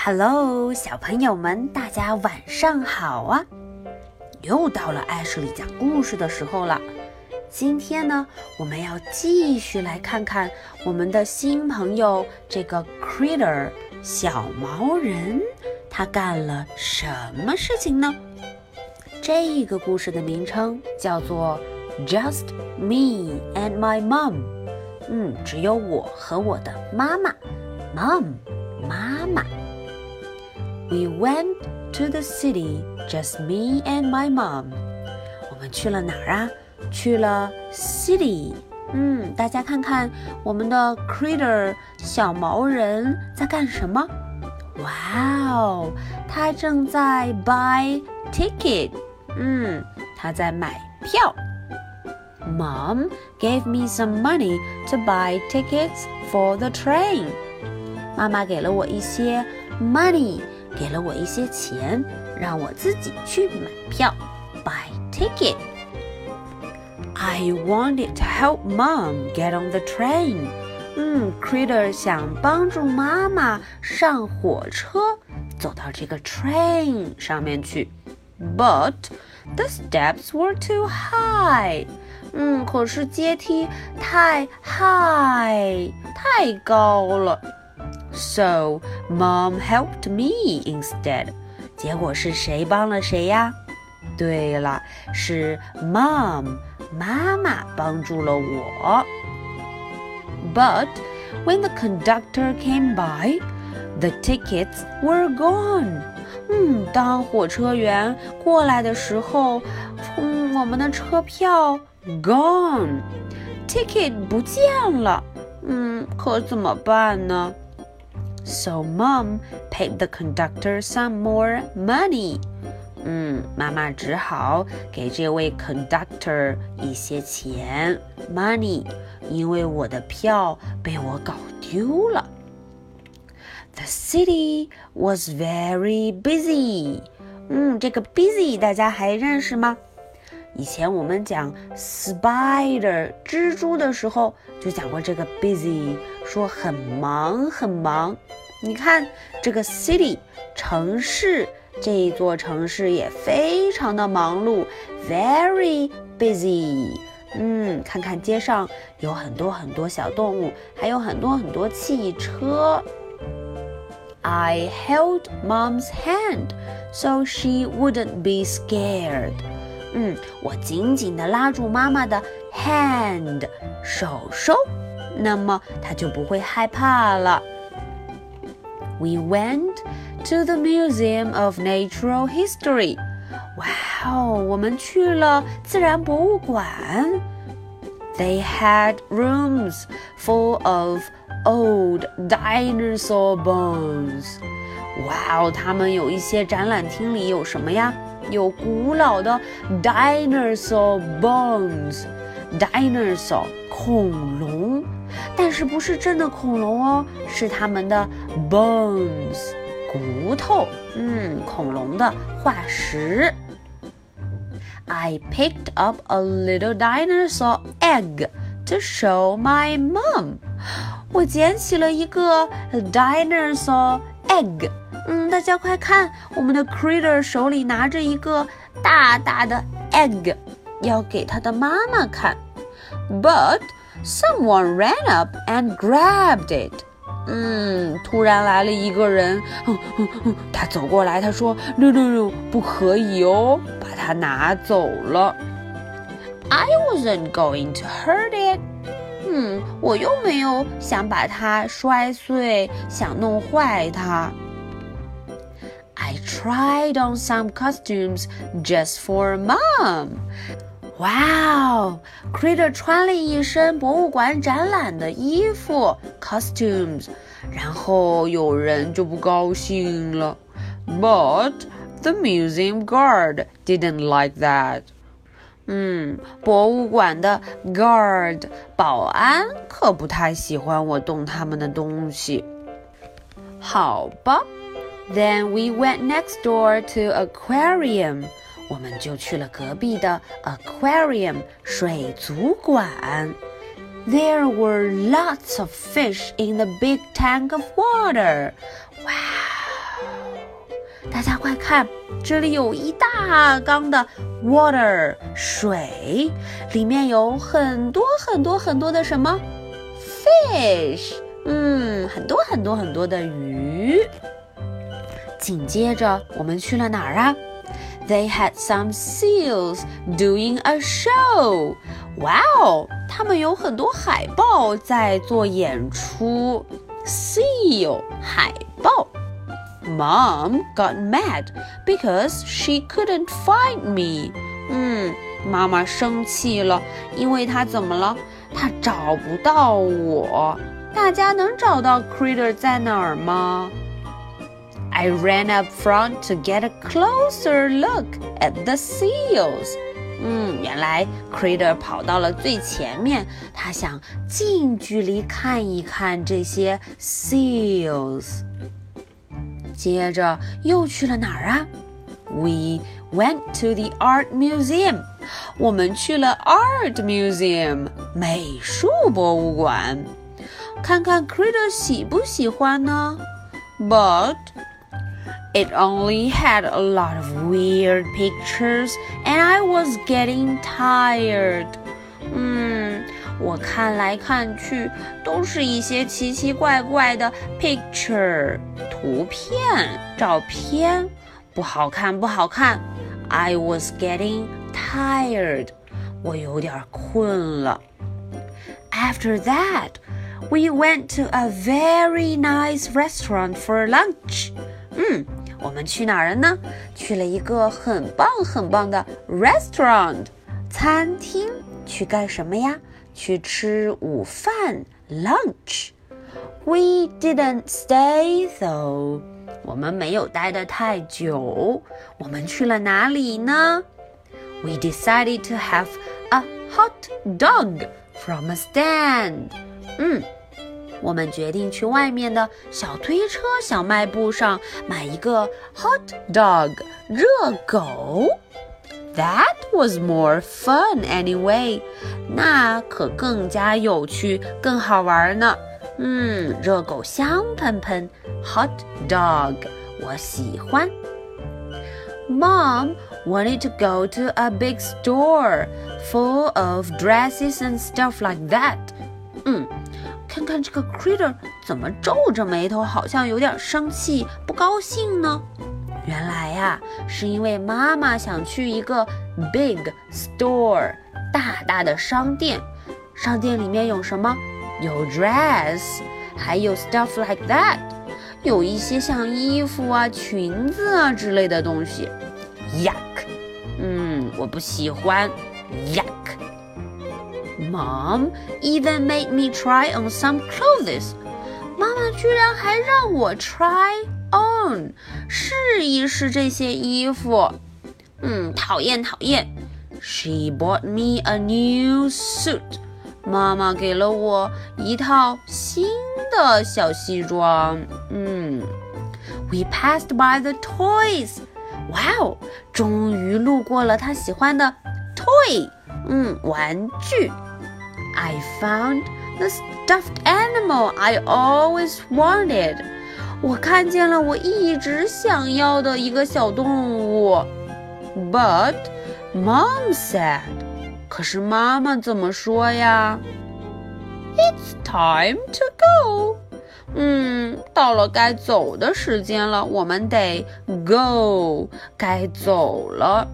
Hello，小朋友们，大家晚上好啊！又到了艾什里讲故事的时候了。今天呢，我们要继续来看看我们的新朋友这个 Critter 小毛人，他干了什么事情呢？这个故事的名称叫做 Just Me and My Mom。嗯，只有我和我的妈妈，Mom，妈妈。We went to the city, just me and my mom。我们去了哪儿啊？去了 city。嗯，大家看看我们的 critter 小毛人在干什么？哇哦，他正在 buy ticket。嗯，他在买票。Mom gave me some money to buy tickets for the train。妈妈给了我一些 money， 给了我一些钱，让我自己去买票，buy ticket。I wanted to help Mom get on the train。嗯，Critter 想帮助妈妈上火车，走到这个 train 上面去，but the steps were too high。嗯，可是阶梯太 high 太高了 ，so mom helped me instead。结果是谁帮了谁呀？对了，是 mom 妈妈帮助了我。But when the conductor came by, the tickets were gone。嗯，当火车员过来的时候，嗯，我们的车票。Gone, ticket 不见了。嗯，可怎么办呢 ？So mom paid the conductor some more money. 嗯，妈妈只好给这位 conductor 一些钱，money，因为我的票被我搞丢了。The city was very busy. 嗯，这个 busy 大家还认识吗？以前我们讲 spider 蜘蛛的时候，就讲过这个 busy， 说很忙很忙。你看这个 city 城市，这座城市也非常的忙碌，very busy。嗯，看看街上有很多很多小动物，还有很多很多汽车。I held mom's hand so she wouldn't be scared. 嗯，我紧紧地拉住妈妈的 hand 手手，那么她就不会害怕了。We went to the Museum of Natural History。哇哦，我们去了自然博物馆。They had rooms full of old dinosaur bones。哇哦，他们有一些展览厅里有什么呀？有古老的 dinosaur bones，dinosaur 恐龙， 但是不是真的恐龙哦，是它们的 bones 骨头，嗯，恐龙的化石。I picked up a little dinosaur egg to show my mom。我捡起了一个 dinosaur egg。嗯，大家快看，我们的 Critter 手里拿着一个大大的 egg，要给他的妈妈看。But someone ran up and grabbed it。嗯，突然来了一个人，他走过来，他说：“No no no，不可以哦，把它拿走了。”I wasn't going to hurt it。嗯，我又没有想把它摔碎，想弄坏它。I tried on some costumes just for mom. 哇哦，Critter 穿了一身博物馆展览的衣服 （costumes），然后有人就不高兴了。But the museum guard didn't like that. guard 保安可不太喜欢我动他们的东西。好吧，Then we went next door to aquarium. 我们就去了隔壁的 aquarium 水族馆。There were lots of fish in the big tank of water. 哇，大家快看，这里有一大缸的 water 水，里面有很多很多很多的什么 fish，嗯，很多很多很多的鱼。紧接着我们去了哪儿啊 ？They had some seals doing a show. 哇哦，他们有很多海豹在做演出。Seal 海豹。Mom got mad because she couldn't find me. 嗯，妈妈生气了，因为她怎么了？她找不到我。大家能找到 Critter 在哪儿吗 I ran up front to get a closer look at the seals. 嗯，原来 Critter 跑到了最前面，他想近距离看一看这些 seals。接着又去了哪儿啊？We went to the art museum。我们去了 art museum 美术博物馆，看看 Critter 喜不喜欢呢？But it only had a lot of weird pictures, and I was getting tired. 嗯，我看来看去都是一些奇奇怪怪的 picture 图片、照片，不好看，不好看。I was getting tired. 我有点困了。After that, we went to a very nice restaurant for lunch. 嗯。我们去哪儿了呢？去了一个很棒很棒的 restaurant 餐厅，去干什么呀？去吃午饭 lunch。We didn't stay though，我们没有待得太久。我们去了哪里呢？We decided to have a hot dog from a stand。嗯。我们决定去外面的小推车小卖部上买一个 hot dog 热狗。That was more fun anyway。那可更加有趣，更好玩呢。嗯，热狗香喷喷，hot dog，我喜欢。Mom wanted to go to a big store full of dresses and stuff like that。嗯。 看看这个 critter 怎么皱着眉头，好像有点生气、不高兴呢？原来呀，是因为妈妈想去一个 big store 大大的商店。商店里面有什么？有 dress，还有 stuff like that，有一些像衣服啊、裙子啊之类的东西。Yuck！嗯，我不喜欢。Yuck Yuck！Mom even made me try on some clothes. 妈妈居然还让我 try on 试一试这些衣服。嗯，讨厌讨厌。She bought me a new suit. 妈妈给了我一套新的小西装。嗯，We passed by the toys. 哇哦，终于路过了她喜欢的 toy，嗯，玩具。 I found the stuffed animal I always wanted. 我看见了我一直想要的一个小动物。But mom said，可是妈妈怎么说呀？It's time to go。嗯，到了该走的时间了，我们得 go，该走了。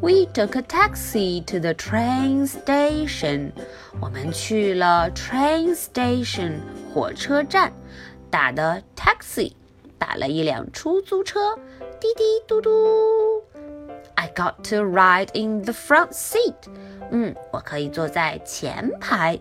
we took a taxi to the train station. 我们去了 train station 火车站，打的 taxi，打了一辆出租车，滴滴嘟嘟。I got to ride in the front seat. 嗯，我可以坐在前排。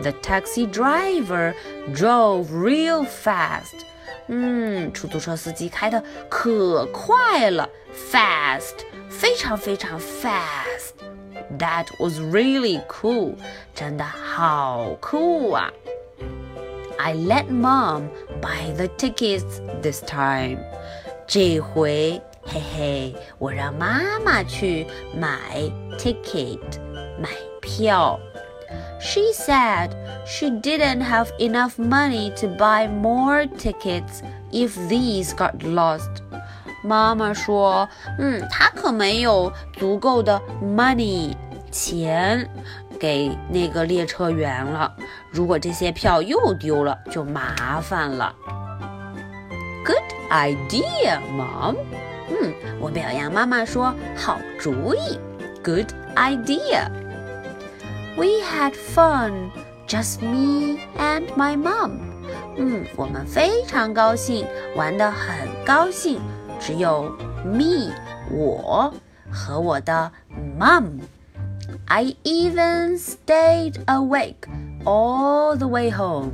The taxi driver drove real fast. 嗯，出租车司机开的可快了，fast。非常非常 fast。That was really cool，真的好酷啊！I let mom buy the tickets this time。这回，嘿嘿，我让妈妈去买 ticket，买票。 She said she didn't have enough money to buy more tickets if these got lost. 妈妈说：“嗯，她可没有足够的 money 钱给那个列车员了。如果这些票又丢了，就麻烦了。” Good idea, Mom。嗯，我表扬妈妈说：“好主意。” Good idea. We had fun, just me and my mom. 嗯，我们非常高兴，玩得很高兴。只有 me 我和我的 mom。I even stayed awake all the way home.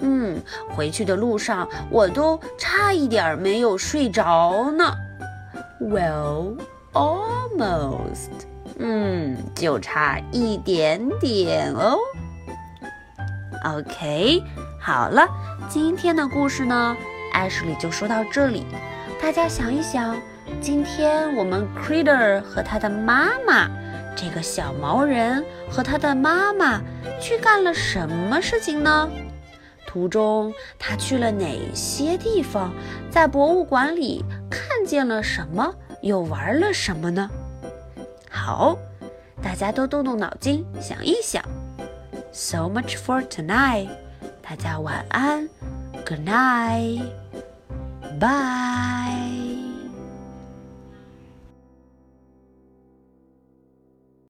嗯，回去的路上我都差一点没有睡着呢。Well, almost. 嗯，就差一点点哦。OK，好了，今天的故事呢，艾什里就说到这里。大家想一想，今天我们 Critter 和他的妈妈，这个小毛人和他的妈妈去干了什么事情呢？途中他去了哪些地方？在博物馆里看见了什么？又玩了什么呢？好，大家都动动脑筋想一想。So much for tonight，大家晚安，Good night，Bye。